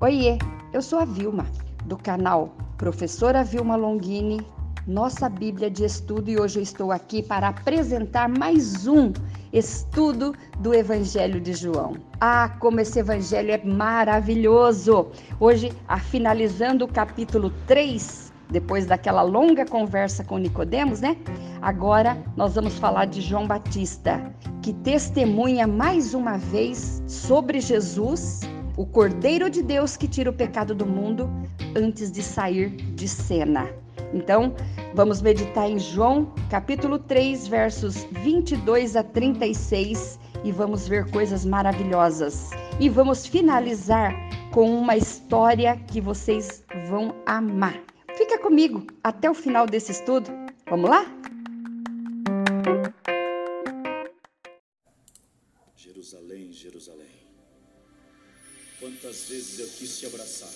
Oiê, eu sou a Vilma, do canal Professora Vilma Longini, nossa Bíblia de Estudo, e hoje eu estou aqui para apresentar mais um estudo do Evangelho de João. Ah, como esse evangelho é maravilhoso! Hoje, a finalizando o capítulo 3, depois daquela longa conversa com Nicodemos, né? Agora nós vamos falar de João Batista, que testemunha mais uma vez sobre Jesus o Cordeiro de Deus que tira o pecado do mundo antes de sair de cena. Então, vamos meditar em João, capítulo 3, versos 22 a 36 e vamos ver coisas maravilhosas. E vamos finalizar com uma história que vocês vão amar. Fica comigo até o final desse estudo. Vamos lá? Quantas vezes eu quis te abraçar.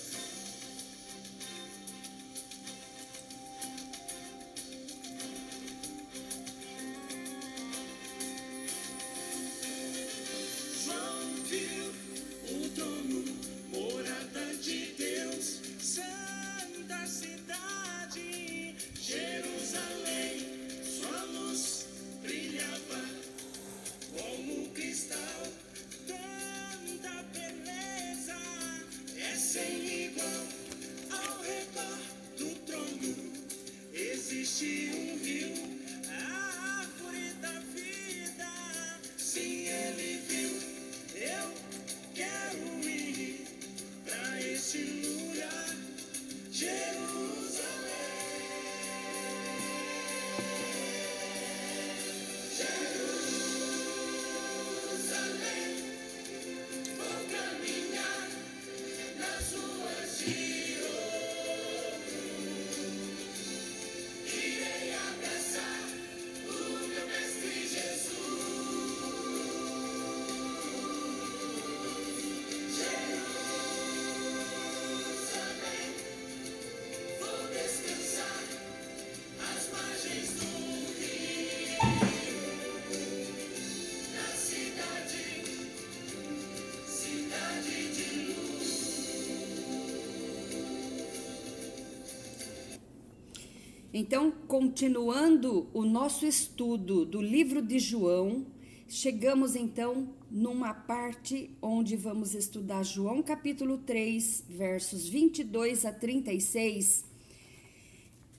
Então, continuando o nosso estudo do livro de João, chegamos então numa parte onde vamos estudar João capítulo 3, versos 22 a 36.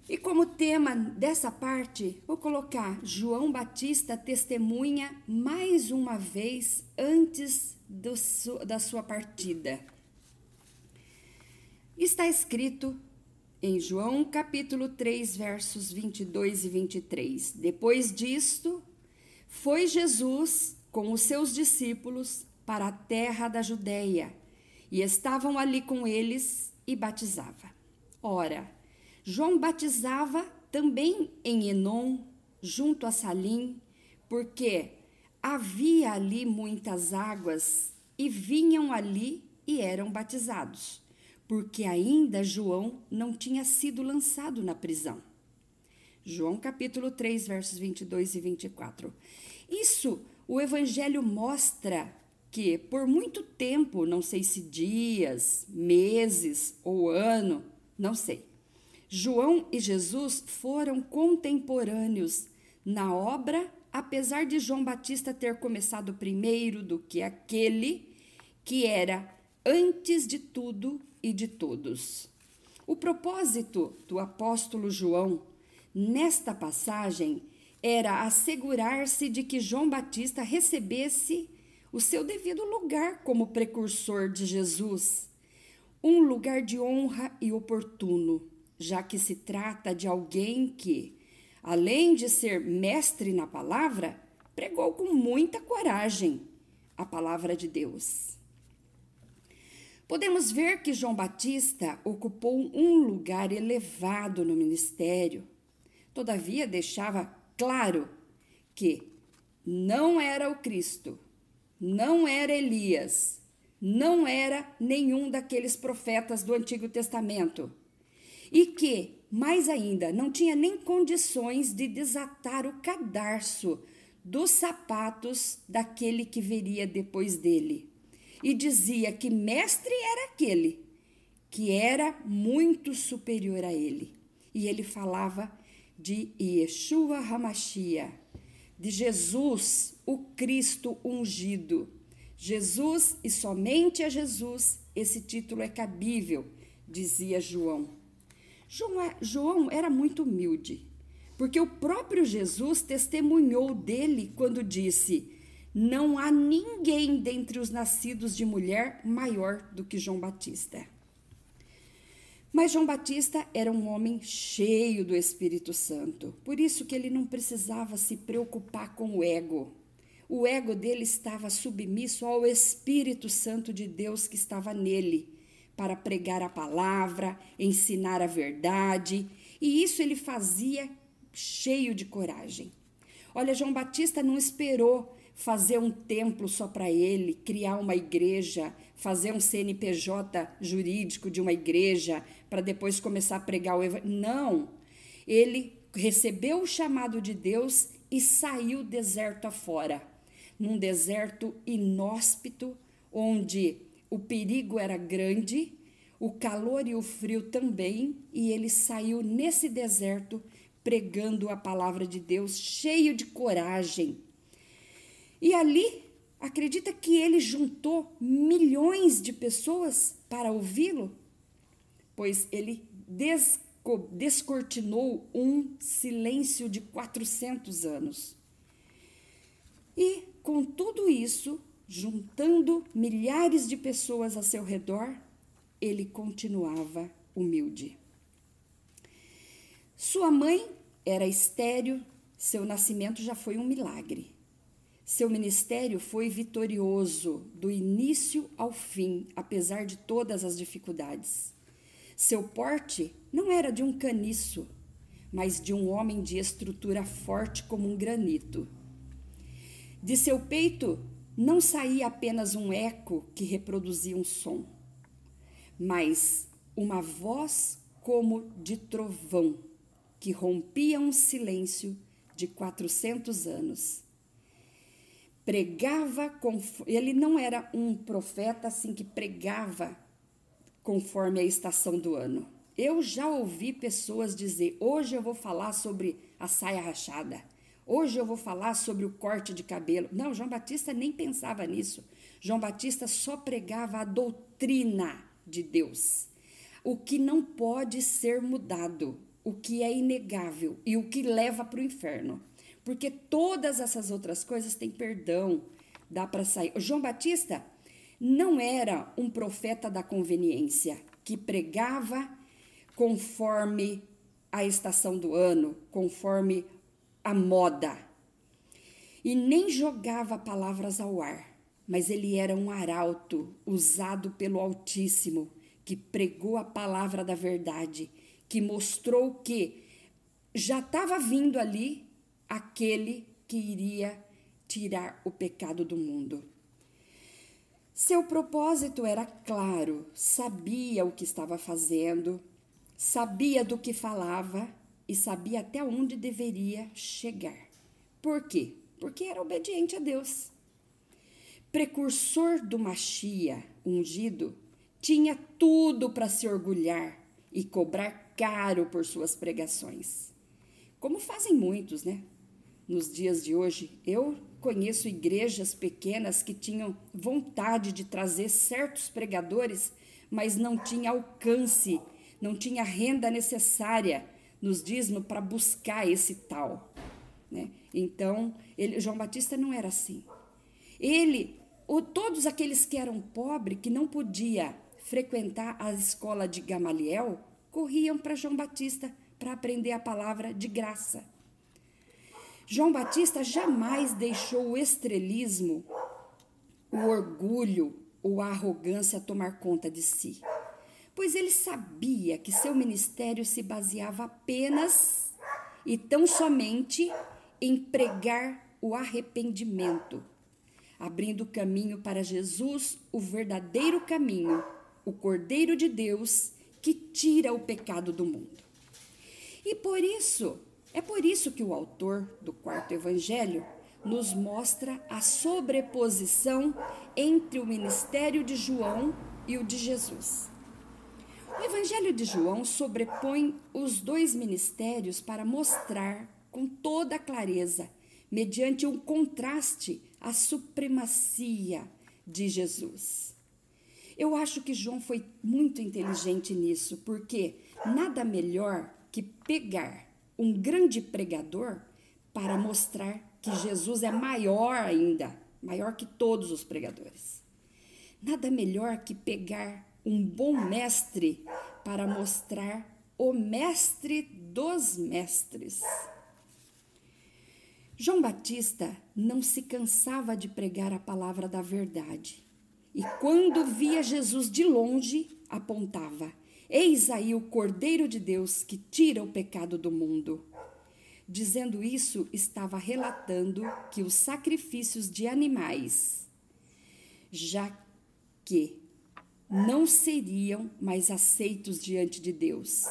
E como tema dessa parte, vou colocar João Batista testemunha mais uma vez antes do, da sua partida. Está escrito em João capítulo 3, versos 22 e 23. Depois disto, foi Jesus com os seus discípulos para a terra da Judéia, e estavam ali com eles e batizava. Ora, João batizava também em Enom, junto a Salim, porque havia ali muitas águas, e vinham ali e eram batizados porque ainda João não tinha sido lançado na prisão. João capítulo 3, versos 22 e 24. Isso o evangelho mostra que por muito tempo, não sei se dias, meses ou ano, não sei. João e Jesus foram contemporâneos na obra, apesar de João Batista ter começado primeiro do que aquele que era antes de tudo e de todos. O propósito do apóstolo João nesta passagem era assegurar-se de que João Batista recebesse o seu devido lugar como precursor de Jesus, um lugar de honra e oportuno, já que se trata de alguém que, além de ser mestre na palavra, pregou com muita coragem a palavra de Deus. Podemos ver que João Batista ocupou um lugar elevado no ministério. Todavia, deixava claro que não era o Cristo, não era Elias, não era nenhum daqueles profetas do Antigo Testamento. E que, mais ainda, não tinha nem condições de desatar o cadarço dos sapatos daquele que viria depois dele e dizia que mestre era aquele que era muito superior a ele. E ele falava de Yeshua Hamashia, de Jesus, o Cristo ungido. Jesus e somente a Jesus esse título é cabível, dizia João. João era muito humilde, porque o próprio Jesus testemunhou dele quando disse: Não há ninguém dentre os nascidos de mulher maior do que João Batista. Mas João Batista era um homem cheio do Espírito Santo, por isso que ele não precisava se preocupar com o ego. O ego dele estava submisso ao Espírito Santo de Deus que estava nele, para pregar a palavra, ensinar a verdade, e isso ele fazia cheio de coragem. Olha, João Batista não esperou fazer um templo só para ele, criar uma igreja, fazer um CNPJ jurídico de uma igreja, para depois começar a pregar o evangelho. Não. Ele recebeu o chamado de Deus e saiu deserto afora. Num deserto inóspito, onde o perigo era grande, o calor e o frio também, e ele saiu nesse deserto pregando a palavra de Deus, cheio de coragem. E ali Acredita que ele juntou milhões de pessoas para ouvi-lo? Pois ele descortinou um silêncio de 400 anos. E com tudo isso, juntando milhares de pessoas a seu redor, ele continuava humilde. Sua mãe era estéril, seu nascimento já foi um milagre. Seu ministério foi vitorioso do início ao fim, apesar de todas as dificuldades. Seu porte não era de um caniço, mas de um homem de estrutura forte como um granito. De seu peito não saía apenas um eco que reproduzia um som, mas uma voz como de trovão que rompia um silêncio de 400 anos pregava, ele não era um profeta assim que pregava conforme a estação do ano. Eu já ouvi pessoas dizer: hoje eu vou falar sobre a saia rachada, hoje eu vou falar sobre o corte de cabelo. Não, João Batista nem pensava nisso. João Batista só pregava a doutrina de Deus, o que não pode ser mudado, o que é inegável e o que leva para o inferno. Porque todas essas outras coisas têm perdão, dá para sair. O João Batista não era um profeta da conveniência que pregava conforme a estação do ano, conforme a moda. E nem jogava palavras ao ar, mas ele era um arauto usado pelo Altíssimo, que pregou a palavra da verdade, que mostrou que já estava vindo ali aquele que iria tirar o pecado do mundo. Seu propósito era claro, sabia o que estava fazendo, sabia do que falava e sabia até onde deveria chegar. Por quê? Porque era obediente a Deus. Precursor do Machia, ungido, tinha tudo para se orgulhar e cobrar caro por suas pregações. Como fazem muitos, né? Nos dias de hoje. Eu conheço igrejas pequenas que tinham vontade de trazer certos pregadores, mas não tinha alcance, não tinha renda necessária nos dízimos para buscar esse tal. Né? Então, ele, João Batista não era assim. Ele, ou todos aqueles que eram pobres, que não podia frequentar a escola de Gamaliel, corriam para João Batista para aprender a palavra de graça. João Batista jamais deixou o estrelismo, o orgulho ou a arrogância tomar conta de si, pois ele sabia que seu ministério se baseava apenas e tão somente em pregar o arrependimento, abrindo caminho para Jesus, o verdadeiro caminho, o Cordeiro de Deus que tira o pecado do mundo. E por isso, é por isso que o autor do quarto evangelho nos mostra a sobreposição entre o ministério de João e o de Jesus. O Evangelho de João sobrepõe os dois ministérios para mostrar com toda clareza, mediante um contraste, a supremacia de Jesus. Eu acho que João foi muito inteligente nisso, porque nada melhor que pegar um grande pregador para mostrar que Jesus é maior ainda, maior que todos os pregadores. Nada melhor que pegar um bom mestre para mostrar o mestre dos mestres. João Batista não se cansava de pregar a palavra da verdade. E quando via Jesus de longe, apontava: Eis aí o Cordeiro de Deus que tira o pecado do mundo. Dizendo isso, estava relatando que os sacrifícios de animais, já que não seriam mais aceitos diante de Deus.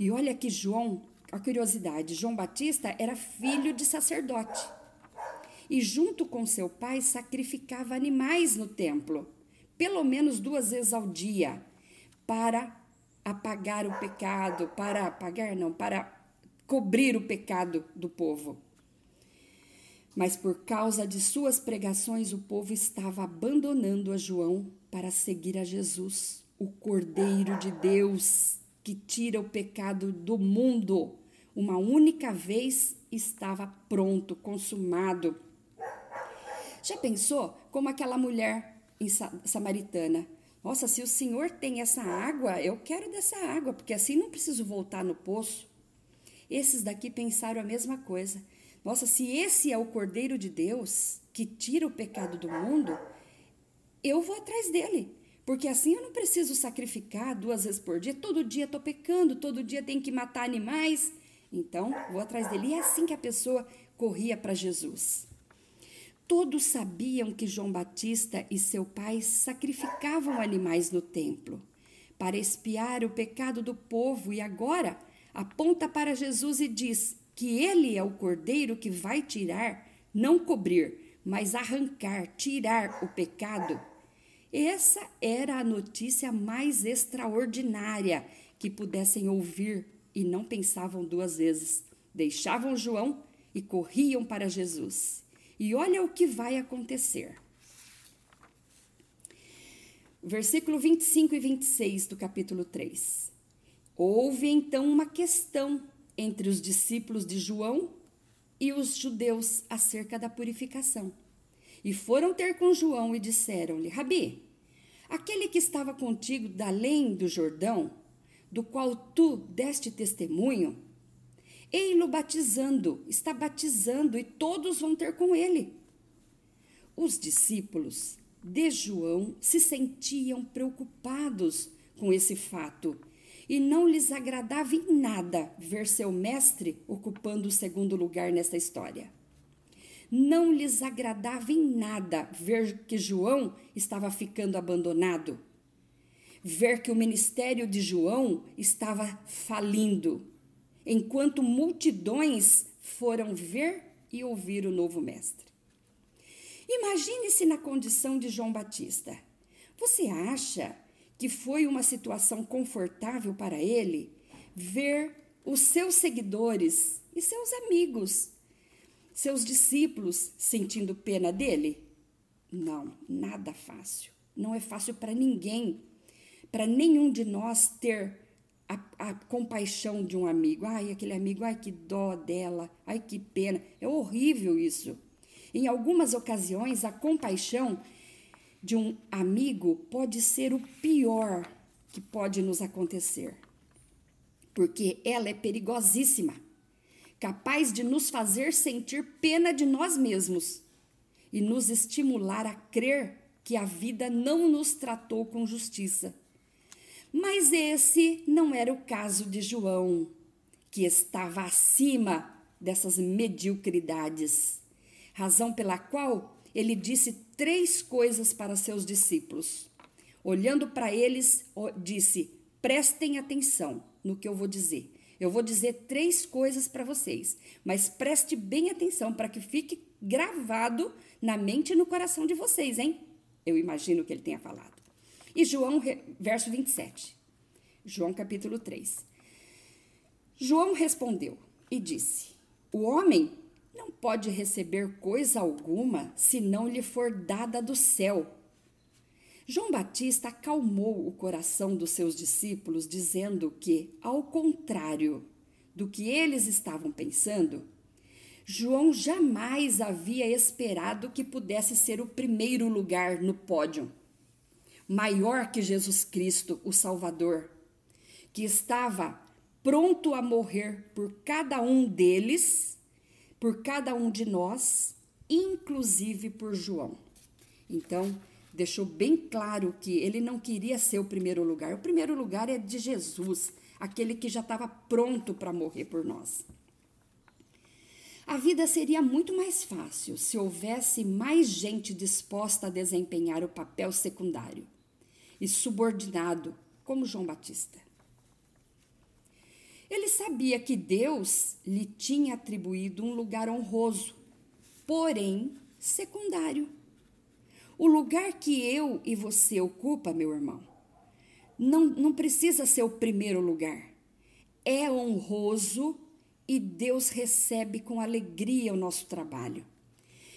E olha que João, a curiosidade, João Batista era filho de sacerdote. E junto com seu pai sacrificava animais no templo, pelo menos duas vezes ao dia, para apagar o pecado, para apagar não, para cobrir o pecado do povo. Mas por causa de suas pregações, o povo estava abandonando a João para seguir a Jesus, o Cordeiro de Deus que tira o pecado do mundo. Uma única vez estava pronto, consumado. Já pensou como aquela mulher samaritana? Nossa, se o Senhor tem essa água, eu quero dessa água, porque assim não preciso voltar no poço. Esses daqui pensaram a mesma coisa. Nossa, se esse é o Cordeiro de Deus que tira o pecado do mundo, eu vou atrás dele. Porque assim eu não preciso sacrificar duas vezes por dia. Todo dia estou pecando, todo dia tem que matar animais. Então, vou atrás dele. E é assim que a pessoa corria para Jesus. Todos sabiam que João Batista e seu pai sacrificavam animais no templo para expiar o pecado do povo e agora aponta para Jesus e diz: que ele é o cordeiro que vai tirar, não cobrir, mas arrancar, tirar o pecado. Essa era a notícia mais extraordinária que pudessem ouvir e não pensavam duas vezes. Deixavam João e corriam para Jesus. E olha o que vai acontecer. Versículo 25 e 26 do capítulo 3. Houve então uma questão entre os discípulos de João e os judeus acerca da purificação. E foram ter com João e disseram-lhe: Rabi, aquele que estava contigo da além do Jordão, do qual tu deste testemunho, ei-lo batizando, está batizando e todos vão ter com ele. Os discípulos de João se sentiam preocupados com esse fato e não lhes agradava em nada ver seu mestre ocupando o segundo lugar nesta história. Não lhes agradava em nada ver que João estava ficando abandonado, ver que o ministério de João estava falindo, enquanto multidões foram ver e ouvir o novo mestre. Imagine-se na condição de João Batista. Você acha que foi uma situação confortável para ele ver os seus seguidores e seus amigos, seus discípulos sentindo pena dele? Não, nada fácil. Não é fácil para ninguém, para nenhum de nós ter a, a, compaixão de um amigo. Ai, aquele amigo, ai, que dó dela, ai, que pena. É horrível isso. Em algumas ocasiões, a compaixão de um amigo pode ser o pior que pode nos acontecer, porque ela é perigosíssima, capaz de nos fazer sentir pena de nós mesmos e nos estimular a crer que a vida não nos tratou com justiça. Mas esse não era o caso de João, que estava acima dessas mediocridades, razão pela qual ele disse três coisas para seus discípulos. Olhando para eles, disse: prestem atenção no que eu vou dizer. Eu vou dizer três coisas para vocês, mas preste bem atenção para que fique gravado na mente e no coração de vocês, hein? Eu imagino que ele tenha falado. E João, verso 27. João capítulo 3. João respondeu e disse: O homem não pode receber coisa alguma se não lhe for dada do céu. João Batista acalmou o coração dos seus discípulos, dizendo que, ao contrário do que eles estavam pensando, João jamais havia esperado que pudesse ser o primeiro lugar no pódio, maior que Jesus Cristo, o Salvador, que estava pronto a morrer por cada um deles, por cada um de nós, inclusive por João. Então, deixou bem claro que ele não queria ser o primeiro lugar. O primeiro lugar é de Jesus, aquele que já estava pronto para morrer por nós. A vida seria muito mais fácil se houvesse mais gente disposta a desempenhar o papel secundário e subordinado, como João Batista. Ele sabia que Deus lhe tinha atribuído um lugar honroso, porém secundário. O lugar que eu e você ocupa, meu irmão, não, não precisa ser o primeiro lugar. É honroso e Deus recebe com alegria o nosso trabalho.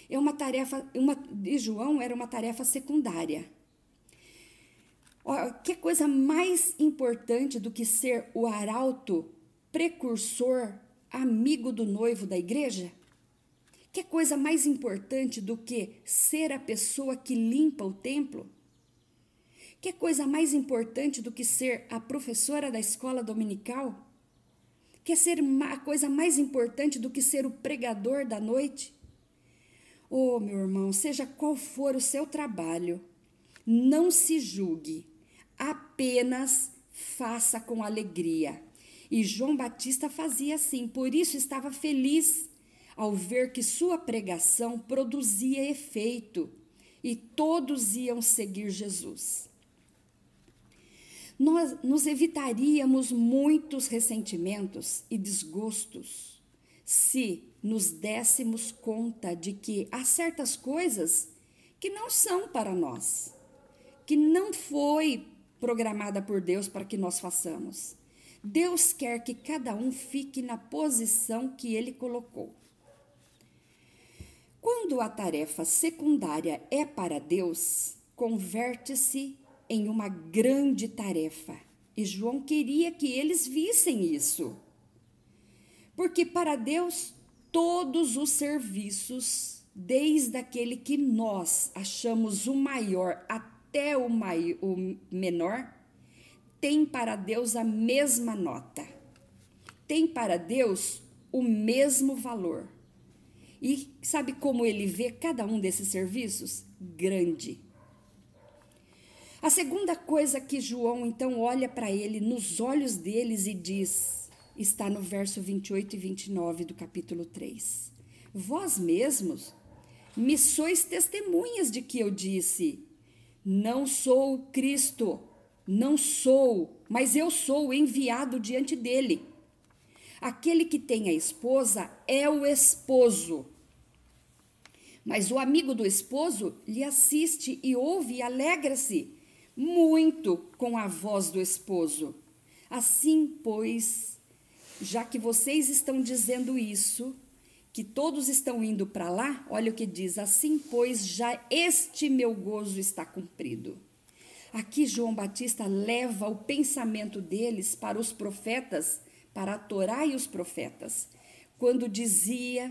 É uma tarefa, uma, de João era uma tarefa secundária. Que coisa mais importante do que ser o arauto precursor, amigo do noivo da igreja? Que coisa mais importante do que ser a pessoa que limpa o templo? Que coisa mais importante do que ser a professora da escola dominical? Quer ser a coisa mais importante do que ser o pregador da noite? Oh, meu irmão, seja qual for o seu trabalho, não se julgue, apenas faça com alegria. E João Batista fazia assim, por isso estava feliz ao ver que sua pregação produzia efeito e todos iam seguir Jesus. Nós nos evitaríamos muitos ressentimentos e desgostos se nos dessemos conta de que há certas coisas que não são para nós, que não foi programada por Deus para que nós façamos. Deus quer que cada um fique na posição que ele colocou. Quando a tarefa secundária é para Deus, converte-se em uma grande tarefa. E João queria que eles vissem isso. Porque para Deus, todos os serviços, desde aquele que nós achamos o maior até o, maior, o menor, tem para Deus a mesma nota. Tem para Deus o mesmo valor. E sabe como ele vê cada um desses serviços? Grande. A segunda coisa que João então olha para ele nos olhos deles e diz, está no verso 28 e 29 do capítulo 3. Vós mesmos me sois testemunhas de que eu disse: Não sou Cristo, não sou, mas eu sou enviado diante dele. Aquele que tem a esposa é o esposo. Mas o amigo do esposo lhe assiste e ouve e alegra-se muito com a voz do esposo. Assim, pois, já que vocês estão dizendo isso, que todos estão indo para lá, olha o que diz: assim, pois, já este meu gozo está cumprido. Aqui João Batista leva o pensamento deles para os profetas para a Torá e os profetas, quando dizia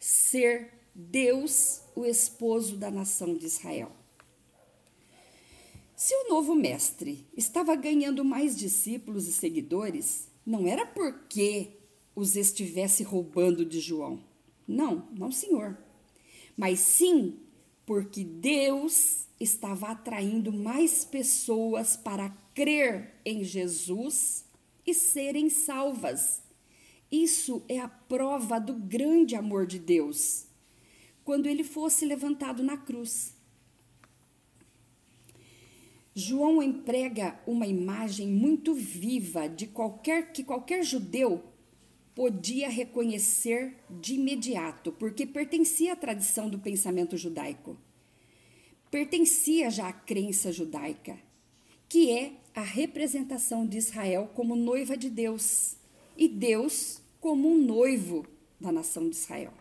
ser Deus o esposo da nação de Israel. Se o novo mestre estava ganhando mais discípulos e seguidores, não era porque os estivesse roubando de João. Não, não, senhor. Mas sim porque Deus estava atraindo mais pessoas para crer em Jesus e serem salvas. Isso é a prova do grande amor de Deus. Quando ele fosse levantado na cruz. João emprega uma imagem muito viva de qualquer que qualquer judeu podia reconhecer de imediato, porque pertencia à tradição do pensamento judaico. Pertencia já à crença judaica, que é a representação de Israel como noiva de Deus e Deus como um noivo da nação de Israel.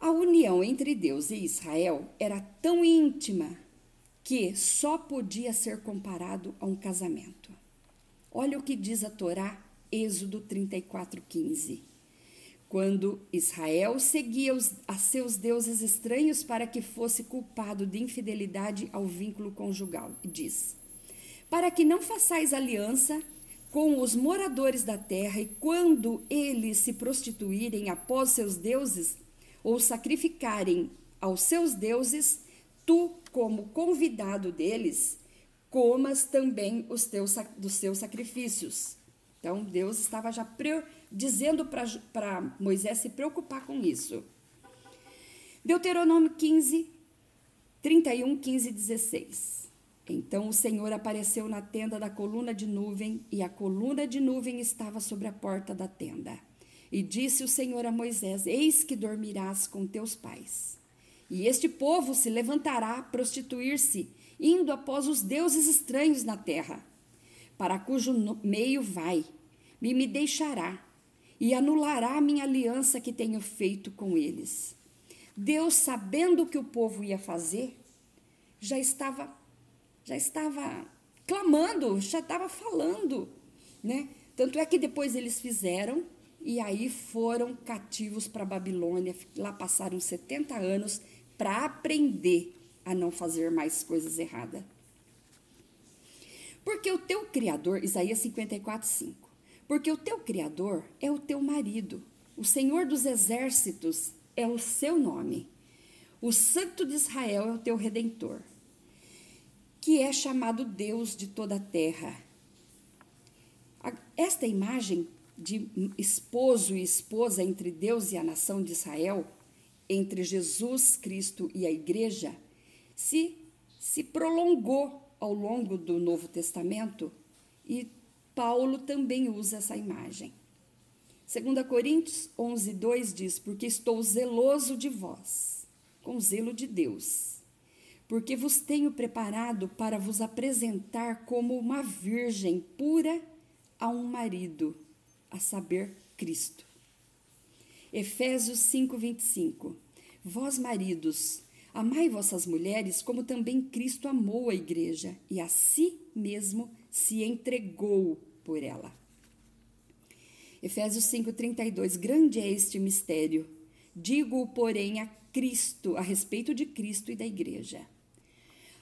A união entre Deus e Israel era tão íntima que só podia ser comparado a um casamento. Olha o que diz a Torá, Êxodo 34:15. Quando Israel seguia os, a seus deuses estranhos para que fosse culpado de infidelidade ao vínculo conjugal, diz: Para que não façais aliança com os moradores da terra, e quando eles se prostituírem após seus deuses, ou sacrificarem aos seus deuses, tu, como convidado deles, comas também os teus, dos seus sacrifícios. Então, Deus estava já dizendo para Moisés se preocupar com isso. Deuteronômio 15, 31, 15 e 16. Então o Senhor apareceu na tenda da coluna de nuvem, e a coluna de nuvem estava sobre a porta da tenda. E disse o Senhor a Moisés: Eis que dormirás com teus pais. E este povo se levantará a prostituir-se, indo após os deuses estranhos na terra, para cujo meio vai, e me deixará, e anulará a minha aliança que tenho feito com eles. Deus, sabendo o que o povo ia fazer, já estava já estava clamando, já estava falando, né? Tanto é que depois eles fizeram e aí foram cativos para Babilônia. Lá passaram 70 anos para aprender a não fazer mais coisas erradas. Porque o teu Criador, Isaías 54, 5. Porque o teu Criador é o teu marido, o Senhor dos exércitos é o seu nome, o Santo de Israel é o teu redentor, que é chamado Deus de toda a terra. Esta imagem de esposo e esposa entre Deus e a nação de Israel, entre Jesus Cristo e a igreja, se, se prolongou ao longo do Novo Testamento e Paulo também usa essa imagem. 2 Coríntios 11, 2 diz: Porque estou zeloso de vós, com zelo de Deus, porque vos tenho preparado para vos apresentar como uma virgem pura a um marido a saber, Cristo. Efésios 5:25. Vós maridos, amai vossas mulheres como também Cristo amou a igreja e a si mesmo se entregou por ela. Efésios 5:32. Grande é este mistério. Digo, porém, a Cristo, a respeito de Cristo e da igreja.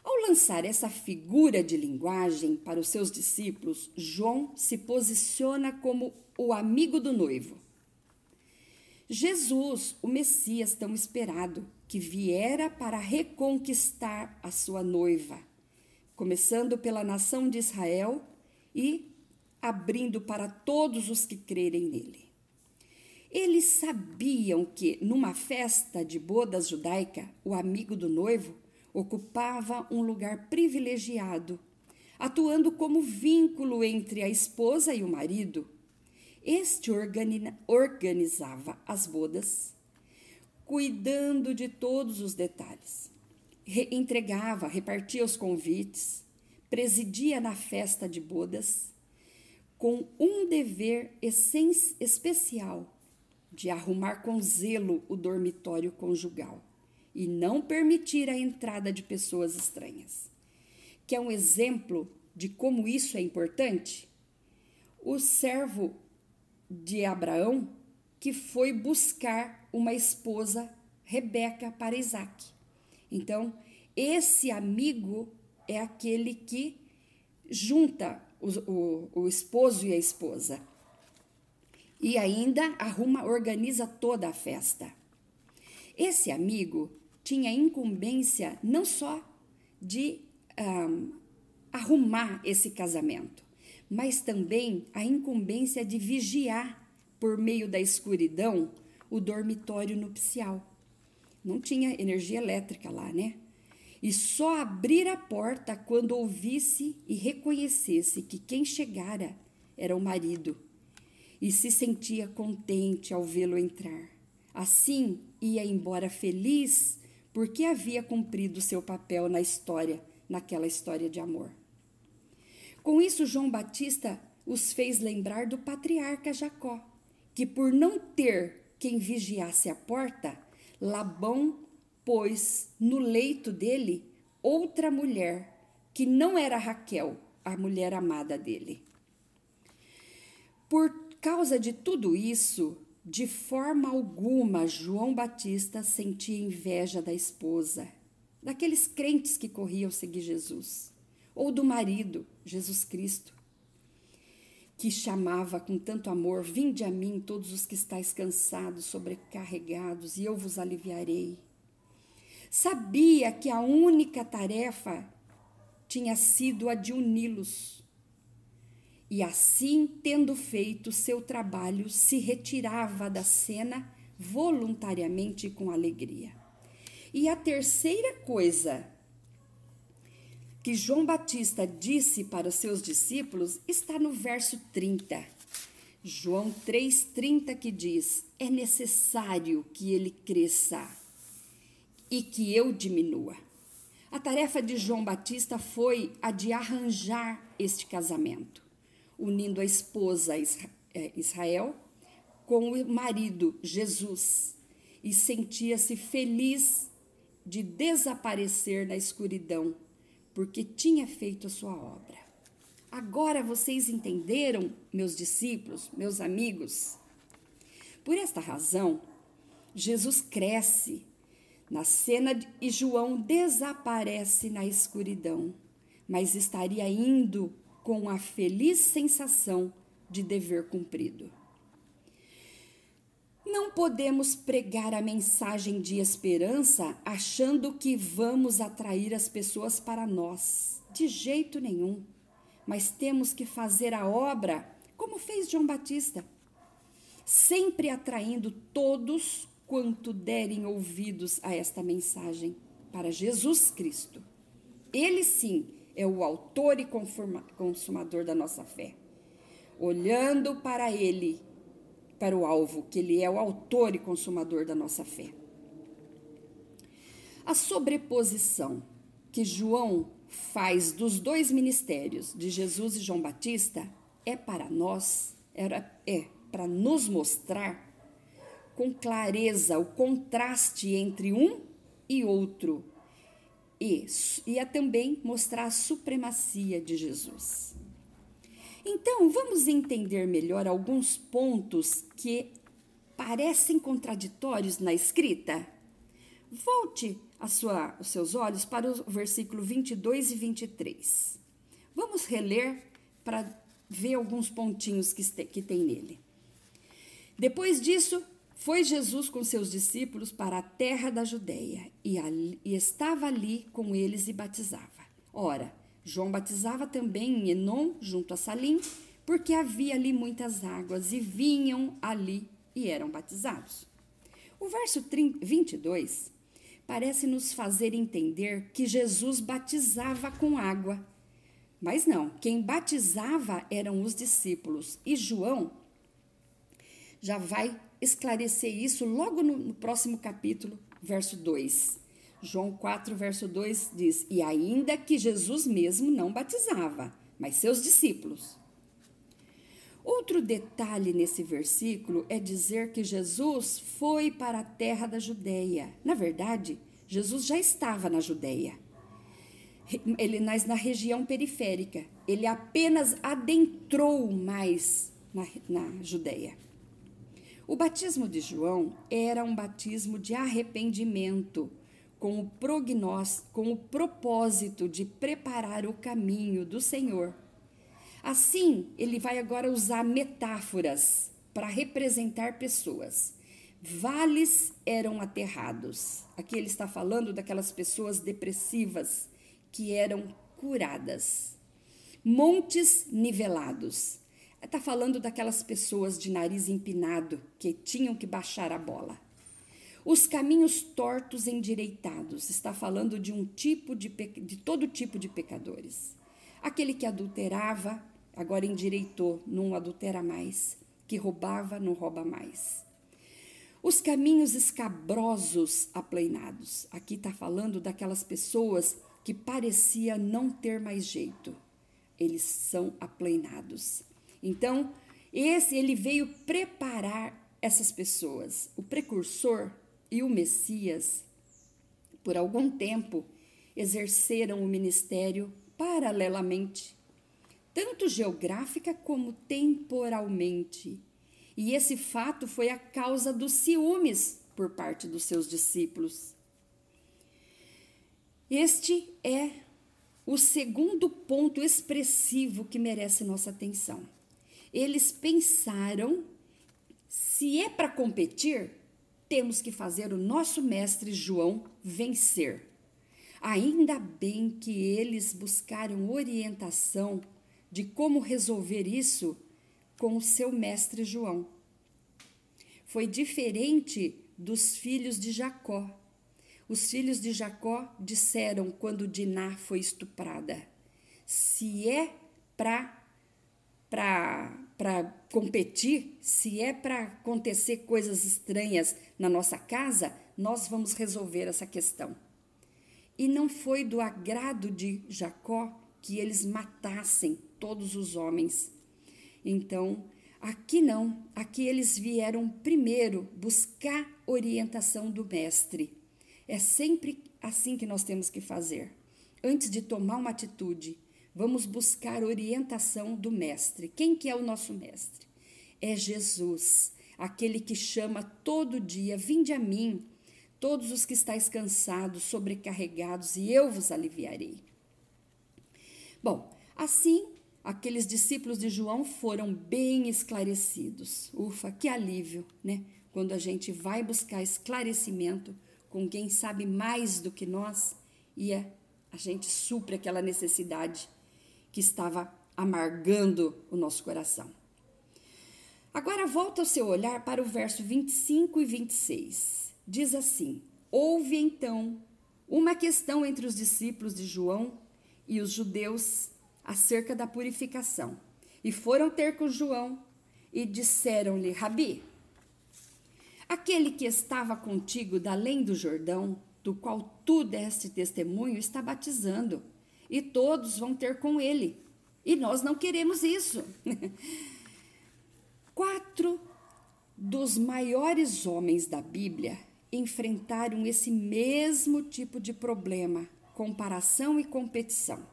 Ao lançar essa figura de linguagem para os seus discípulos, João se posiciona como o amigo do noivo. Jesus, o Messias tão esperado, que viera para reconquistar a sua noiva, começando pela nação de Israel e abrindo para todos os que crerem nele. Eles sabiam que, numa festa de bodas judaica, o amigo do noivo ocupava um lugar privilegiado, atuando como vínculo entre a esposa e o marido este organizava as bodas, cuidando de todos os detalhes. Re entregava, repartia os convites, presidia na festa de bodas, com um dever especial de arrumar com zelo o dormitório conjugal e não permitir a entrada de pessoas estranhas. Que é um exemplo de como isso é importante? O servo de Abraão que foi buscar uma esposa, Rebeca, para Isaac. Então, esse amigo é aquele que junta o, o, o esposo e a esposa. E ainda arruma, organiza toda a festa. Esse amigo tinha incumbência não só de um, arrumar esse casamento, mas também a incumbência de vigiar, por meio da escuridão, o dormitório nupcial. Não tinha energia elétrica lá, né? E só abrir a porta quando ouvisse e reconhecesse que quem chegara era o marido, e se sentia contente ao vê-lo entrar. Assim, ia embora feliz porque havia cumprido seu papel na história, naquela história de amor. Com isso, João Batista os fez lembrar do patriarca Jacó, que por não ter quem vigiasse a porta, Labão pôs no leito dele outra mulher, que não era Raquel, a mulher amada dele. Por causa de tudo isso, de forma alguma João Batista sentia inveja da esposa, daqueles crentes que corriam seguir Jesus, ou do marido, Jesus Cristo, que chamava com tanto amor: Vinde a mim, todos os que estáis cansados, sobrecarregados, e eu vos aliviarei. Sabia que a única tarefa tinha sido a de uni-los. E assim, tendo feito seu trabalho, se retirava da cena voluntariamente e com alegria. E a terceira coisa que João Batista disse para os seus discípulos está no verso 30. João 3,30 que diz: É necessário que ele cresça e que eu diminua. A tarefa de João Batista foi a de arranjar este casamento, unindo a esposa é, Israel com o marido Jesus, e sentia-se feliz de desaparecer na escuridão porque tinha feito a sua obra. Agora vocês entenderam, meus discípulos, meus amigos? Por esta razão, Jesus cresce na cena e João desaparece na escuridão, mas estaria indo com a feliz sensação de dever cumprido. Não podemos pregar a mensagem de esperança achando que vamos atrair as pessoas para nós. De jeito nenhum. Mas temos que fazer a obra como fez João Batista, sempre atraindo todos quanto derem ouvidos a esta mensagem para Jesus Cristo. Ele sim é o autor e consumador da nossa fé. Olhando para ele, para o alvo, que ele é o autor e consumador da nossa fé. A sobreposição que João faz dos dois ministérios, de Jesus e João Batista, é para nós, era, é para nos mostrar com clareza o contraste entre um e outro, e, e também mostrar a supremacia de Jesus. Então, vamos entender melhor alguns pontos que parecem contraditórios na escrita? Volte sua, os seus olhos para o versículo 22 e 23. Vamos reler para ver alguns pontinhos que, que tem nele. Depois disso, foi Jesus com seus discípulos para a terra da Judéia e, ali, e estava ali com eles e batizava. Ora, João batizava também em Enom, junto a Salim, porque havia ali muitas águas, e vinham ali e eram batizados. O verso 22 parece nos fazer entender que Jesus batizava com água. Mas não, quem batizava eram os discípulos, e João já vai esclarecer isso logo no, próximo capítulo, verso 2. João 4, verso 2 diz: E ainda que Jesus mesmo não batizava, mas seus discípulos. Outro detalhe nesse versículo é dizer que Jesus foi para a terra da Judéia. Na verdade, Jesus já estava na Judéia. Ele nas na região periférica. Ele apenas adentrou mais na, na Judéia. O batismo de João era um batismo de arrependimento com o com o propósito de preparar o caminho do Senhor. Assim, ele vai agora usar metáforas para representar pessoas. Vales eram aterrados. Aqui ele está falando daquelas pessoas depressivas que eram curadas. Montes nivelados. Está falando daquelas pessoas de nariz empinado que tinham que baixar a bola. Os caminhos tortos endireitados. Está falando de um tipo de, de todo tipo de pecadores. Aquele que adulterava, agora endireitou, não adultera mais. Que roubava, não rouba mais. Os caminhos escabrosos aplainados. Aqui está falando daquelas pessoas que parecia não ter mais jeito. eles são aplainados. Então, esse ele veio preparar essas pessoas. O precursor e o Messias, por algum tempo, exerceram o ministério paralelamente, tanto geográfica como temporalmente. E esse fato foi a causa dos ciúmes por parte dos seus discípulos. Este é o segundo ponto expressivo que merece nossa atenção. Eles pensaram: se é para competir, temos que fazer o nosso mestre João vencer. Ainda bem que eles buscaram orientação de como resolver isso com o seu mestre João. Foi diferente dos filhos de Jacó. Os filhos de Jacó disseram quando Diná foi estuprada: se é para para competir, se é para acontecer coisas estranhas na nossa casa, nós vamos resolver essa questão. E não foi do agrado de Jacó que eles matassem todos os homens. Então, aqui não, aqui eles vieram primeiro buscar orientação do mestre. É sempre assim que nós temos que fazer. Antes de tomar uma atitude, vamos buscar orientação do mestre. Quem que é o nosso mestre? É Jesus, aquele que chama todo dia: "Vinde a mim, todos os que estáis cansados, sobrecarregados, e eu vos aliviarei. Bom, assim, aqueles discípulos de João foram bem esclarecidos. Ufa, que alívio, né? Quando a gente vai buscar esclarecimento com quem sabe mais do que nós e a, gente supre aquela necessidade que estava amargando o nosso coração. Agora volta o seu olhar para o verso 25 e 26 diz assim: Houve então uma questão entre os discípulos de João e os judeus acerca da purificação. E foram ter com João e disseram-lhe: Rabi, aquele que estava contigo da além do Jordão, do qual tu deste testemunho, está batizando, e todos vão ter com ele. E nós não queremos isso. Quatro dos maiores homens da Bíblia enfrentaram esse mesmo tipo de problema, comparação e competição.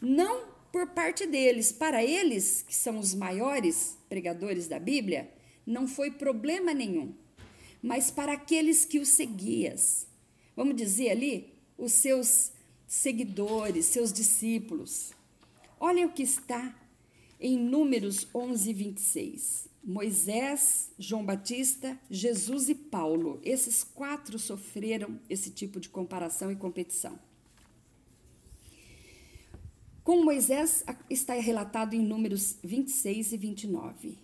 Não por parte deles, para eles, que são os maiores pregadores da Bíblia, não foi problema nenhum, mas para aqueles que os seguias, vamos dizer ali, os seus seguidores, seus discípulos. Olha o que está em Números 11, 26. Moisés, João Batista, Jesus e Paulo. Esses quatro sofreram esse tipo de comparação e competição. Com Moisés está relatado em Números 26 e 29.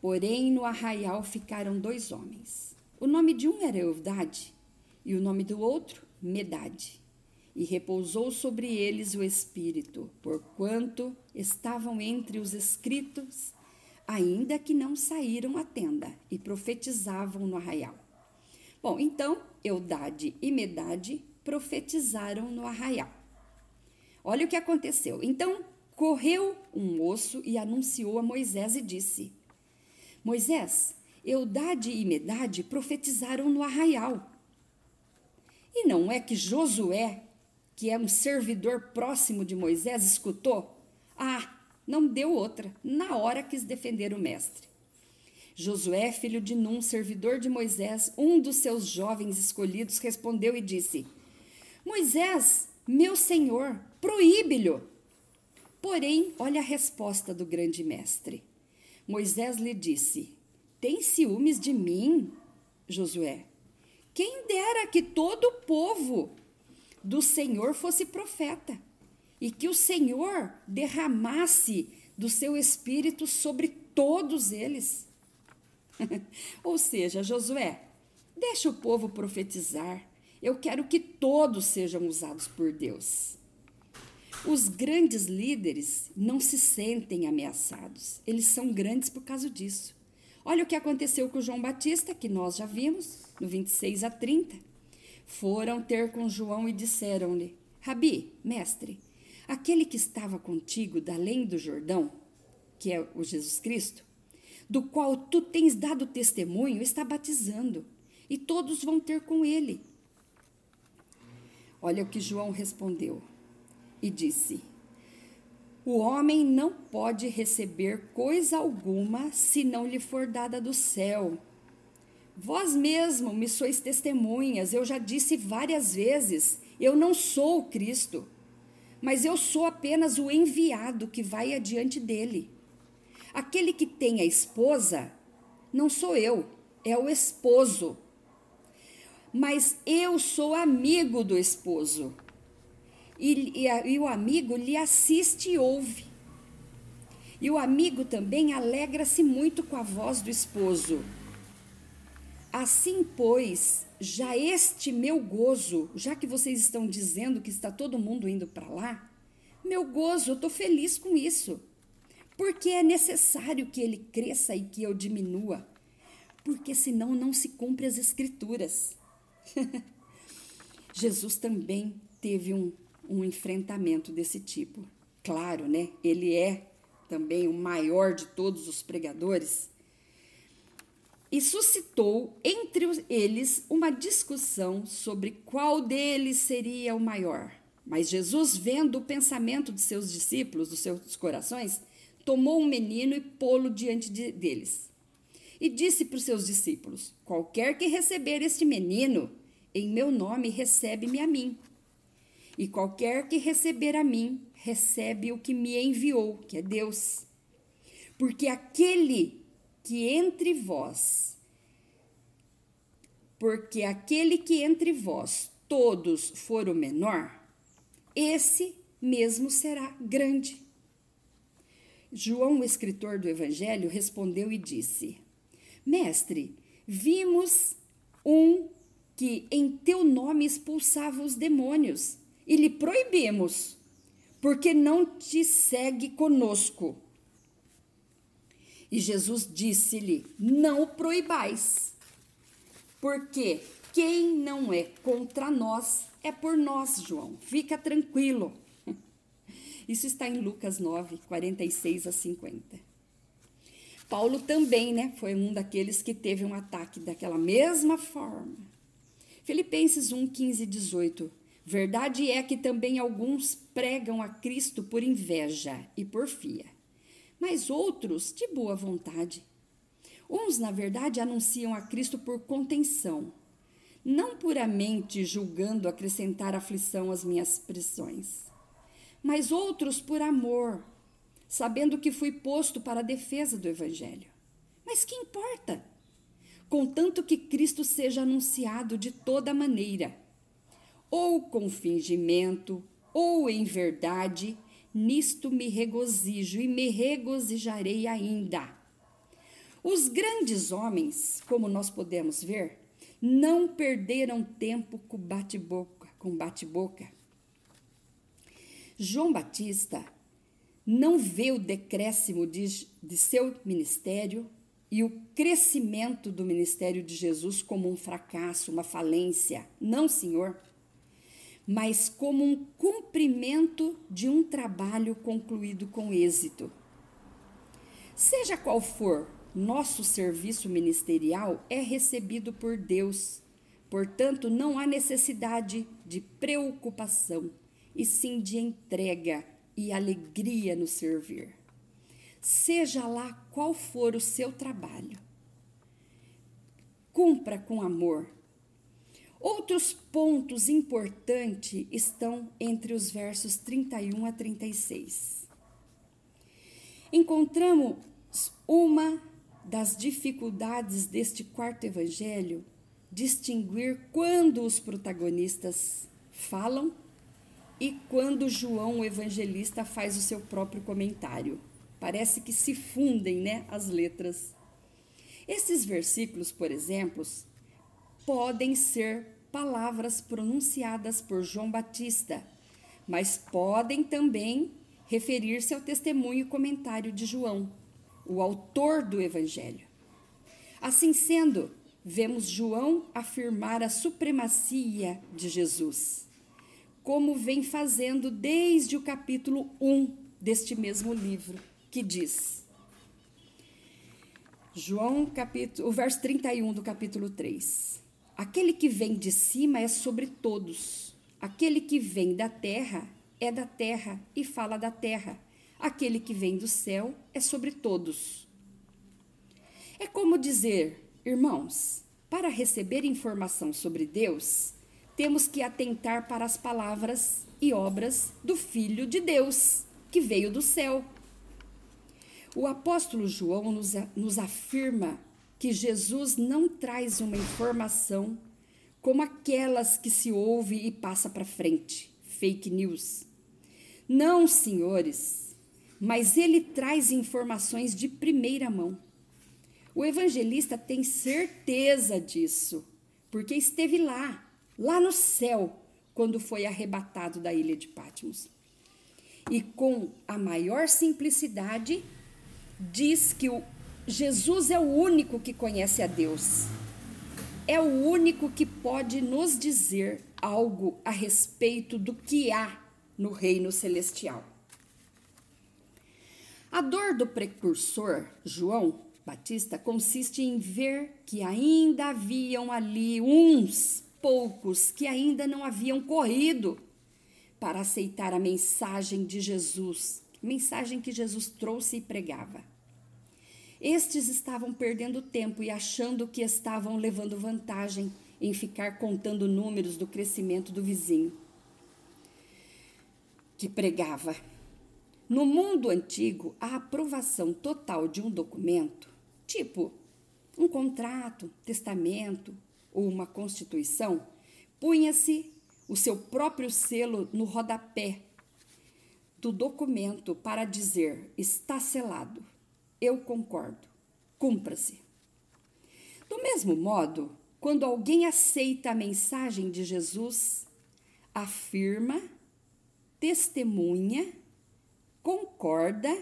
Porém, no arraial ficaram dois homens. O nome de um era Eudade e o nome do outro, Medade. E repousou sobre eles o Espírito, porquanto estavam entre os escritos ainda que não saíram à tenda e profetizavam no arraial. Bom, então Eudade e Medade profetizaram no arraial. Olha o que aconteceu. Então correu um moço e anunciou a Moisés e disse: Moisés, Eudade e Medade profetizaram no arraial. E não é que Josué, que é um servidor próximo de Moisés, escutou? Ah, não deu outra, na hora quis defender o mestre. Josué, filho de Num, servidor de Moisés, um dos seus jovens escolhidos, respondeu e disse: Moisés, meu senhor, proíbe-lhe. Porém, olha a resposta do grande mestre. Moisés lhe disse: Tem ciúmes de mim, Josué? Quem dera que todo o povo do Senhor fosse profeta e que o Senhor derramasse do seu espírito sobre todos eles. Ou seja, Josué, deixa o povo profetizar. Eu quero que todos sejam usados por Deus. Os grandes líderes não se sentem ameaçados. Eles são grandes por causa disso. Olha o que aconteceu com João Batista, que nós já vimos, no 26 a 30. Foram ter com João e disseram-lhe: Rabi, mestre, Aquele que estava contigo da além do Jordão, que é o Jesus Cristo, do qual tu tens dado testemunho, está batizando, e todos vão ter com ele. Olha o que João respondeu e disse: O homem não pode receber coisa alguma se não lhe for dada do céu. Vós mesmo me sois testemunhas, eu já disse várias vezes: eu não sou o Cristo, mas eu sou apenas o enviado que vai adiante dele. Aquele que tem a esposa, não sou eu, é o esposo mas eu sou amigo do esposo. E, e, e, o amigo lhe assiste e ouve. E o amigo também alegra-se muito com a voz do esposo. Assim, pois, já este meu gozo, já que vocês estão dizendo que está todo mundo indo para lá, meu gozo, eu estou feliz com isso. Porque é necessário que ele cresça e que eu diminua. Porque senão não se cumpre as escrituras. Jesus também teve um, um enfrentamento desse tipo. Claro, né? Ele é também o maior de todos os pregadores. E suscitou entre eles uma discussão sobre qual deles seria o maior. Mas Jesus, vendo o pensamento de seus discípulos, dos seus corações, tomou um menino e pô-lo diante de, deles e disse para os seus discípulos: Qualquer que receber este menino em meu nome, recebe-me a mim. E qualquer que receber a mim, recebe o que me enviou, que é Deus. Porque aquele que entre vós, porque aquele que entre vós todos for o menor, esse mesmo será grande. João, o escritor do Evangelho, respondeu e disse: Mestre, vimos um que em teu nome expulsava os demônios e lhe proibimos, porque não te segue conosco. E Jesus disse-lhe: Não o proibais, porque quem não é contra nós é por nós, João. Fica tranquilo. Isso está em Lucas 9, 46 a 50. Paulo também, né, foi um daqueles que teve um ataque daquela mesma forma. Filipenses 1, 15 e 18. Verdade é que também alguns pregam a Cristo por inveja e porfia, mas outros de boa vontade. Uns, na verdade, anunciam a Cristo por contenção, não puramente julgando acrescentar aflição às minhas prisões, mas outros por amor, sabendo que fui posto para a defesa do Evangelho. Mas que importa? Contanto que Cristo seja anunciado de toda maneira, ou com fingimento, ou em verdade, nisto me regozijo e me regozijarei ainda. Os grandes homens, como nós podemos ver, não perderam tempo com bate-boca, com bate-boca. João Batista não vê o decréscimo de, de seu ministério e o crescimento do ministério de Jesus como um fracasso, uma falência. Não, Senhor, mas como um cumprimento de um trabalho concluído com êxito. Seja qual for nosso serviço ministerial, é recebido por Deus. Portanto, não há necessidade de preocupação, e sim de entrega e alegria no servir seja lá qual for o seu trabalho. Cumpra com amor. Outros pontos importantes estão entre os versos 31 a 36. Encontramos uma das dificuldades deste quarto evangelho distinguir quando os protagonistas falam e quando João, o evangelista, faz o seu próprio comentário. Parece que se fundem né, as letras. Esses versículos, por exemplo, podem ser palavras pronunciadas por João Batista, mas podem também referir-se ao testemunho e comentário de João, o autor do Evangelho. Assim sendo, vemos João afirmar a supremacia de Jesus, como vem fazendo desde o capítulo 1 deste mesmo livro, que diz: João, capítulo, o verso 31 do capítulo 3. Aquele que vem de cima é sobre todos. Aquele que vem da terra é da terra e fala da terra. Aquele que vem do céu é sobre todos. É como dizer, irmãos, para receber informação sobre Deus, temos que atentar para as palavras e obras do Filho de Deus, que veio do céu. O apóstolo João nos, nos afirma que Jesus não traz uma informação como aquelas que se ouve e passa para frente, fake news. Não, senhores, mas ele traz informações de primeira mão. O evangelista tem certeza disso, porque esteve lá, lá no céu, quando foi arrebatado da ilha de Patmos. E com a maior simplicidade, diz que o Jesus é o único que conhece a Deus. É o único que pode nos dizer algo a respeito do que há no reino celestial. A dor do precursor João Batista consiste em ver que ainda haviam ali uns poucos que ainda não haviam corrido para aceitar a mensagem de Jesus, mensagem que Jesus trouxe e pregava. Estes estavam perdendo tempo e achando que estavam levando vantagem em ficar contando números do crescimento do vizinho que pregava. No mundo antigo, a aprovação total de um documento, tipo um contrato, testamento ou uma constituição, punha-se o seu próprio selo no rodapé do documento para dizer está selado. Eu concordo. Cumpra-se. Do mesmo modo, quando alguém aceita a mensagem de Jesus, afirma testemunha, concorda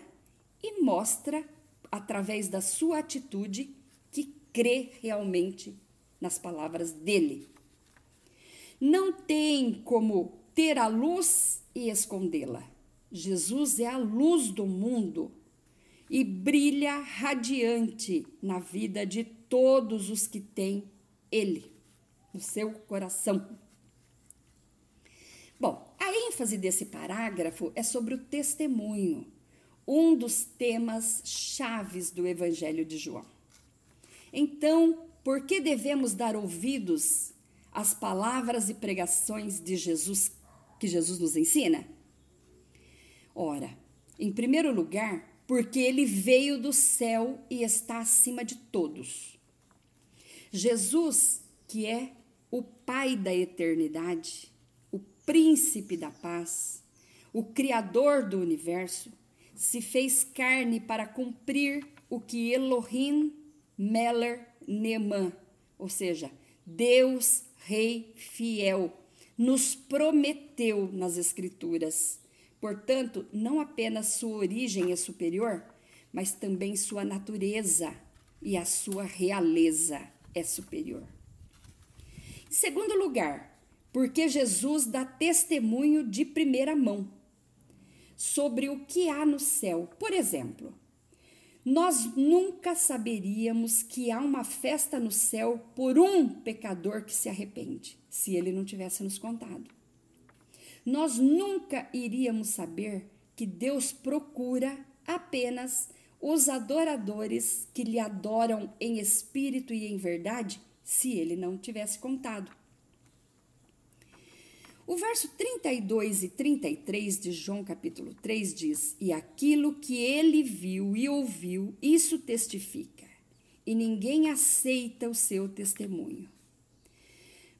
e mostra, através da sua atitude, que crê realmente nas palavras dele. Não tem como ter a luz e escondê-la. Jesus é a luz do mundo e brilha radiante na vida de todos os que têm Ele no seu coração. Bom, a ênfase desse parágrafo é sobre o testemunho, um dos temas chaves do Evangelho de João. Então, por que devemos dar ouvidos às palavras e pregações de Jesus que Jesus nos ensina? Ora, em primeiro lugar, porque ele veio do céu e está acima de todos. Jesus, que é o Pai da eternidade, príncipe da paz, o criador do universo, se fez carne para cumprir o que Elohim Meller Neman, ou seja, Deus Rei fiel, nos prometeu nas Escrituras. Portanto, não apenas sua origem é superior, mas também sua natureza e a sua realeza é superior. Em segundo lugar, porque Jesus dá testemunho de primeira mão sobre o que há no céu. Por exemplo, nós nunca saberíamos que há uma festa no céu por um pecador que se arrepende, se ele não tivesse nos contado. Nós nunca iríamos saber que Deus procura apenas os adoradores que lhe adoram em espírito e em verdade, se ele não tivesse contado. O verso 32 e 33 de João capítulo 3 diz: E aquilo que ele viu e ouviu, isso testifica, e ninguém aceita o seu testemunho.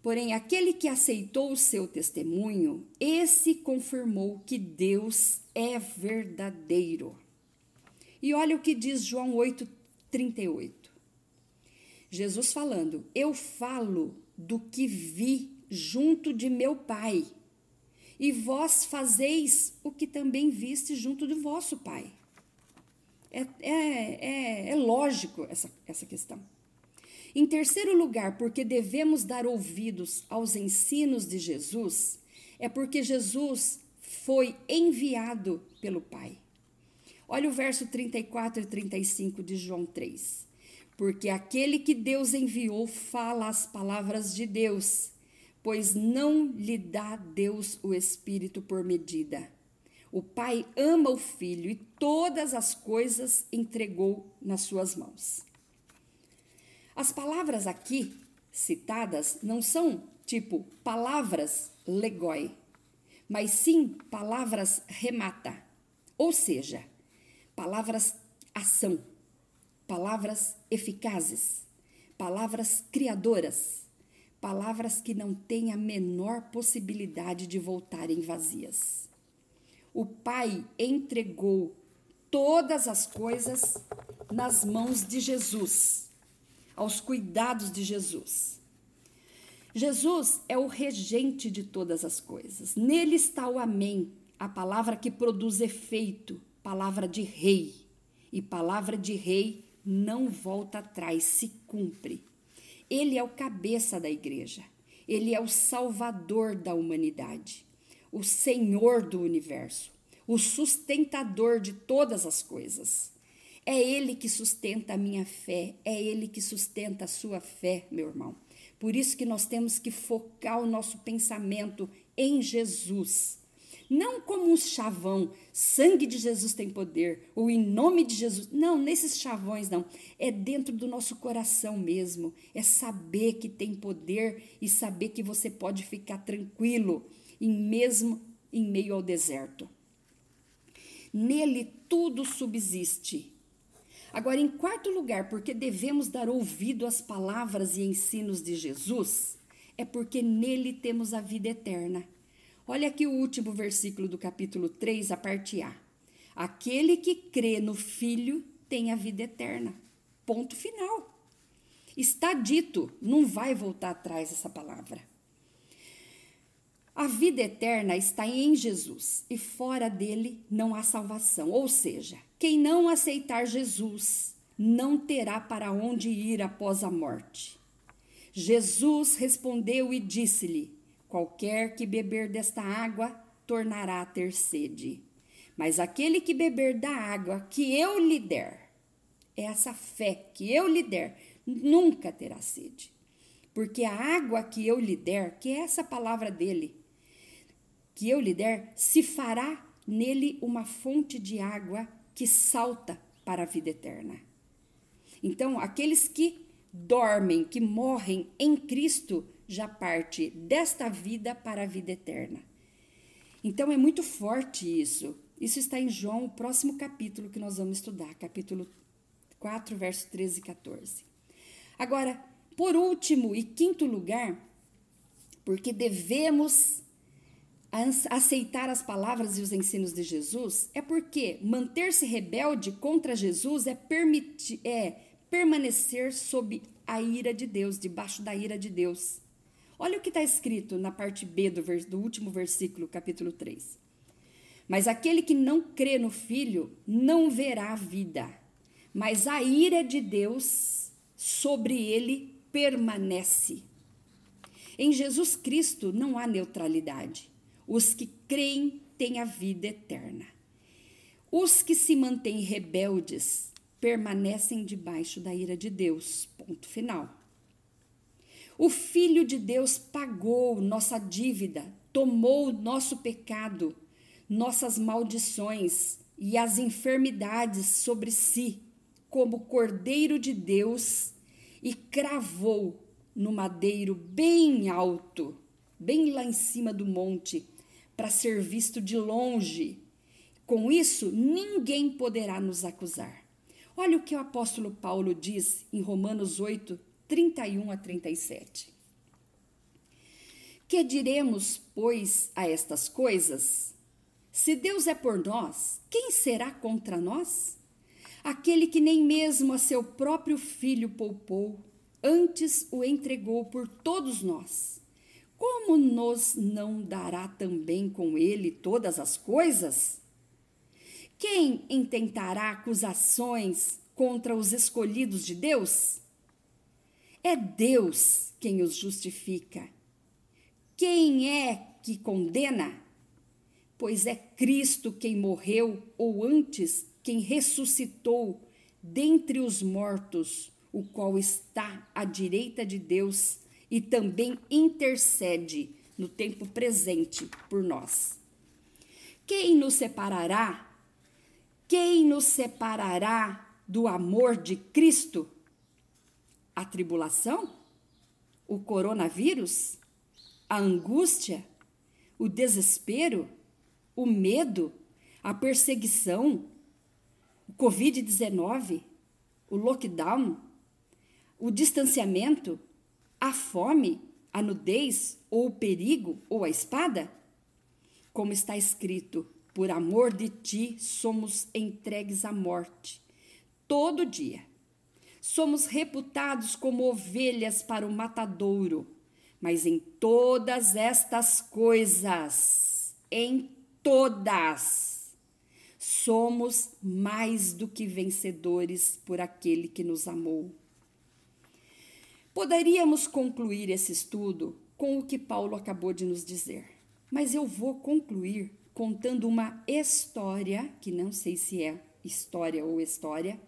Porém, aquele que aceitou o seu testemunho, esse confirmou que Deus é verdadeiro. E olha o que diz João 8,38. Jesus falando: Eu falo do que vi junto de meu Pai. E vós fazeis o que também viste junto do vosso Pai. É, é, é, é lógico essa, essa questão. Em terceiro lugar, porque devemos dar ouvidos aos ensinos de Jesus, é porque Jesus foi enviado pelo Pai. Olha o verso 34 e 35 de João 3. Porque aquele que Deus enviou fala as palavras de Deus, pois não lhe dá Deus o Espírito por medida. O Pai ama o Filho e todas as coisas entregou nas suas mãos. As palavras aqui citadas não são tipo palavras legoi, mas sim palavras remata, ou seja, palavras ação, palavras eficazes, palavras criadoras, palavras que não têm a menor possibilidade de voltarem vazias. O Pai entregou todas as coisas nas mãos de Jesus, aos cuidados de Jesus. Jesus é o regente de todas as coisas. Nele está o Amém, a palavra que produz efeito, palavra de rei. E palavra de rei não volta atrás, se cumpre. Ele é o cabeça da igreja. Ele é o salvador da humanidade, o Senhor do universo, o sustentador de todas as coisas. É Ele que sustenta a minha fé, é Ele que sustenta a sua fé, meu irmão. Por isso que nós temos que focar o nosso pensamento em Jesus. Não como um chavão, sangue de Jesus tem poder, ou em nome de Jesus. Não, nesses chavões não. É dentro do nosso coração mesmo. É saber que tem poder e saber que você pode ficar tranquilo, em mesmo em meio ao deserto. Nele tudo subsiste. Agora, em quarto lugar, porque devemos dar ouvido às palavras e ensinos de Jesus, é porque nele temos a vida eterna. Olha aqui o último versículo do capítulo 3, a parte A. Aquele que crê no Filho tem a vida eterna. Ponto final. Está dito, não vai voltar atrás essa palavra. A vida eterna está em Jesus e fora dele não há salvação. Ou seja, quem não aceitar Jesus não terá para onde ir após a morte. Jesus respondeu e disse-lhe: Qualquer que beber desta água tornará a ter sede. Mas aquele que beber da água que eu lhe der, essa fé que eu lhe der, nunca terá sede. Porque a água que eu lhe der, que é essa palavra dele, que eu lhe der, se fará nele uma fonte de água que salta para a vida eterna. Então, aqueles que dormem, que morrem em Cristo, já parte desta vida para a vida eterna. Então, é muito forte isso. Isso está em João, o próximo capítulo que nós vamos estudar, capítulo 4, verso 13 e 14. Agora, por último e quinto lugar, porque devemos aceitar as palavras e os ensinos de Jesus é porque manter-se rebelde contra Jesus é, permitir, é permanecer sob a ira de Deus, debaixo da ira de Deus. Olha o que está escrito na parte B do, do último versículo, capítulo 3. Mas aquele que não crê no Filho não verá a vida, mas a ira de Deus sobre ele permanece. Em Jesus Cristo não há neutralidade. Os que creem têm a vida eterna. Os que se mantêm rebeldes permanecem debaixo da ira de Deus. Ponto final. O Filho de Deus pagou nossa dívida, tomou nosso pecado, nossas maldições e as enfermidades sobre si, como Cordeiro de Deus, e cravou no madeiro bem alto, bem lá em cima do monte, para ser visto de longe. Com isso, ninguém poderá nos acusar. Olha o que o apóstolo Paulo diz em Romanos 8, 31 a 37. Que diremos, pois, a estas coisas? Se Deus é por nós, quem será contra nós? Aquele que nem mesmo a seu próprio filho poupou, antes o entregou por todos nós como nos não dará também com ele todas as coisas? Quem intentará acusações contra os escolhidos de Deus? É Deus quem os justifica. Quem é que condena? Pois é Cristo quem morreu, ou antes, quem ressuscitou dentre os mortos, o qual está à direita de Deus e também intercede no tempo presente por nós. Quem nos separará? Quem nos separará do amor de Cristo? A tribulação? O coronavírus? A angústia? O desespero? O medo? A perseguição? O Covid-19? O lockdown? O distanciamento? A fome? A nudez? Ou o perigo? Ou a espada? Como está escrito, por amor de ti somos entregues à morte todo dia. Somos reputados como ovelhas para o matadouro, mas em todas estas coisas, em todas, somos mais do que vencedores por aquele que nos amou. Poderíamos concluir esse estudo com o que Paulo acabou de nos dizer, mas eu vou concluir contando uma história, que não sei se é história ou história,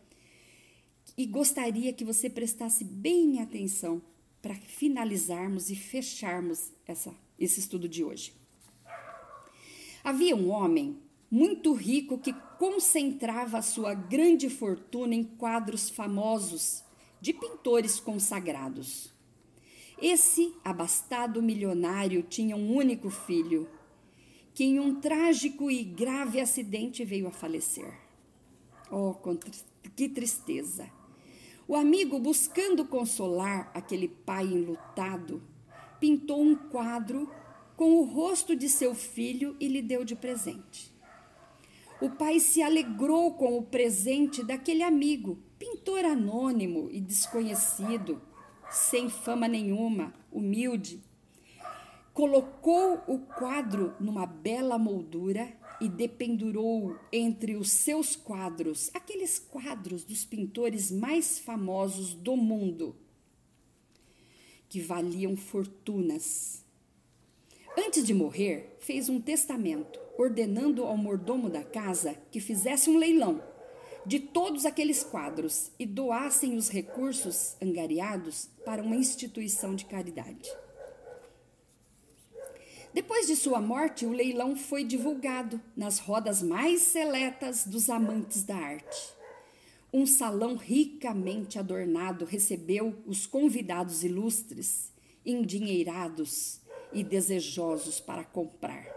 e gostaria que você prestasse bem atenção para finalizarmos e fecharmos essa, esse estudo de hoje. Havia um homem muito rico que concentrava sua grande fortuna em quadros famosos de pintores consagrados. Esse abastado milionário tinha um único filho, que em um trágico e grave acidente veio a falecer. Oh, que tristeza! O amigo, buscando consolar aquele pai enlutado, pintou um quadro com o rosto de seu filho e lhe deu de presente. O pai se alegrou com o presente daquele amigo, pintor anônimo e desconhecido, sem fama nenhuma, humilde. Colocou o quadro numa bela moldura e dependurou entre os seus quadros, aqueles quadros dos pintores mais famosos do mundo, que valiam fortunas. Antes de morrer, fez um testamento, ordenando ao mordomo da casa que fizesse um leilão de todos aqueles quadros e doassem os recursos angariados para uma instituição de caridade. Depois de sua morte, o leilão foi divulgado nas rodas mais seletas dos amantes da arte. Um salão ricamente adornado recebeu os convidados ilustres, endinheirados e desejosos para comprar.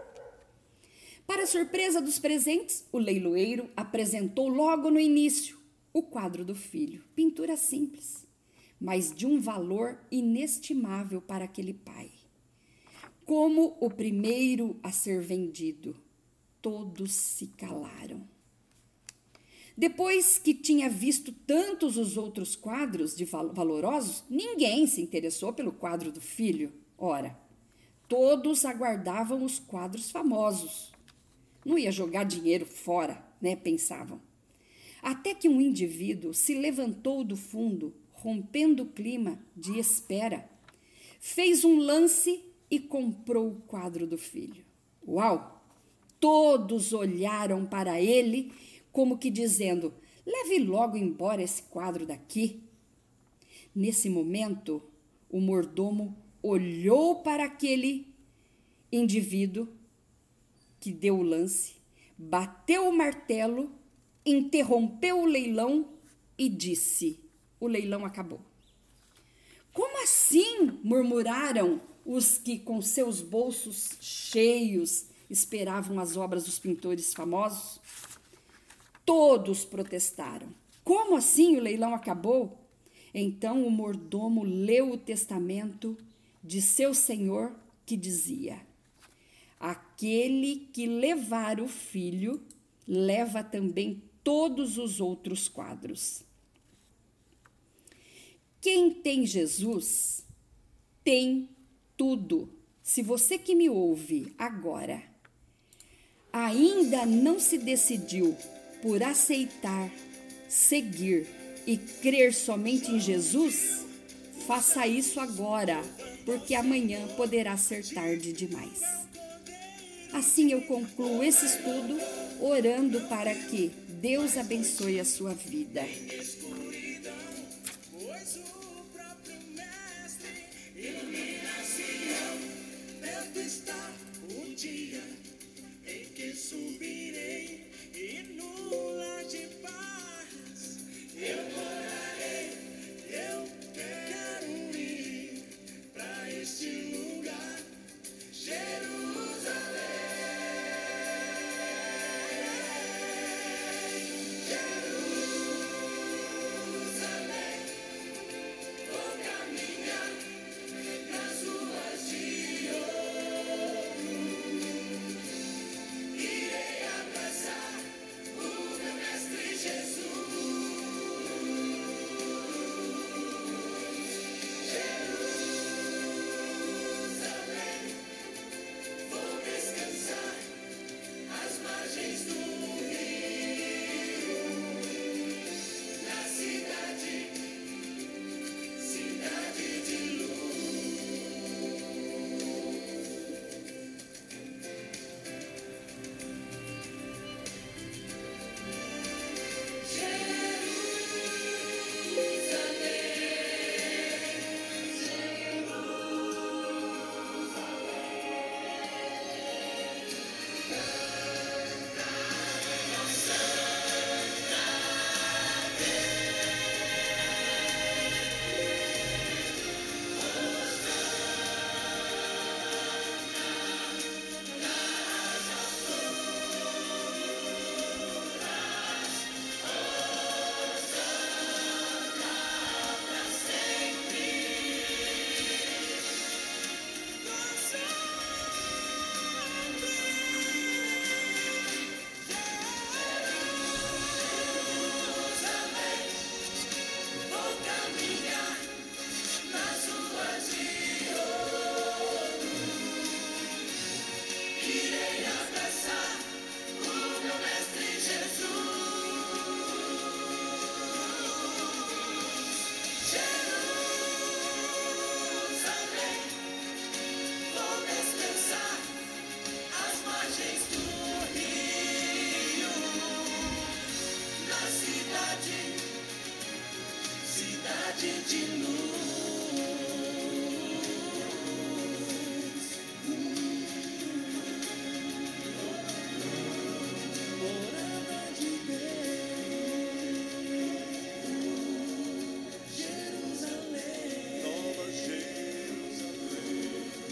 Para surpresa dos presentes, o leiloeiro apresentou logo no início o quadro do filho, pintura simples, mas de um valor inestimável para aquele pai como o primeiro a ser vendido. Todos se calaram. Depois que tinha visto tantos os outros quadros de valorosos, ninguém se interessou pelo quadro do filho. Ora, todos aguardavam os quadros famosos. Não ia jogar dinheiro fora, né? Pensavam. Até que um indivíduo se levantou do fundo, rompendo o clima de espera, fez um lance e comprou o quadro do filho. Uau! Todos olharam para ele, como que dizendo: leve logo embora esse quadro daqui. Nesse momento, o mordomo olhou para aquele indivíduo que deu o lance, bateu o martelo, interrompeu o leilão e disse: O leilão acabou. Como assim? murmuraram os que, com seus bolsos cheios, esperavam as obras dos pintores famosos? Todos protestaram. Como assim o leilão acabou? Então o mordomo leu o testamento de seu senhor que dizia: Aquele que levar o filho leva também todos os outros quadros. Quem tem Jesus tem tudo. Se você que me ouve agora ainda não se decidiu por aceitar, seguir e crer somente em Jesus, faça isso agora, porque amanhã poderá ser tarde demais. Assim eu concluo esse estudo orando para que Deus abençoe a sua vida. subirei e nula de paz eu vou.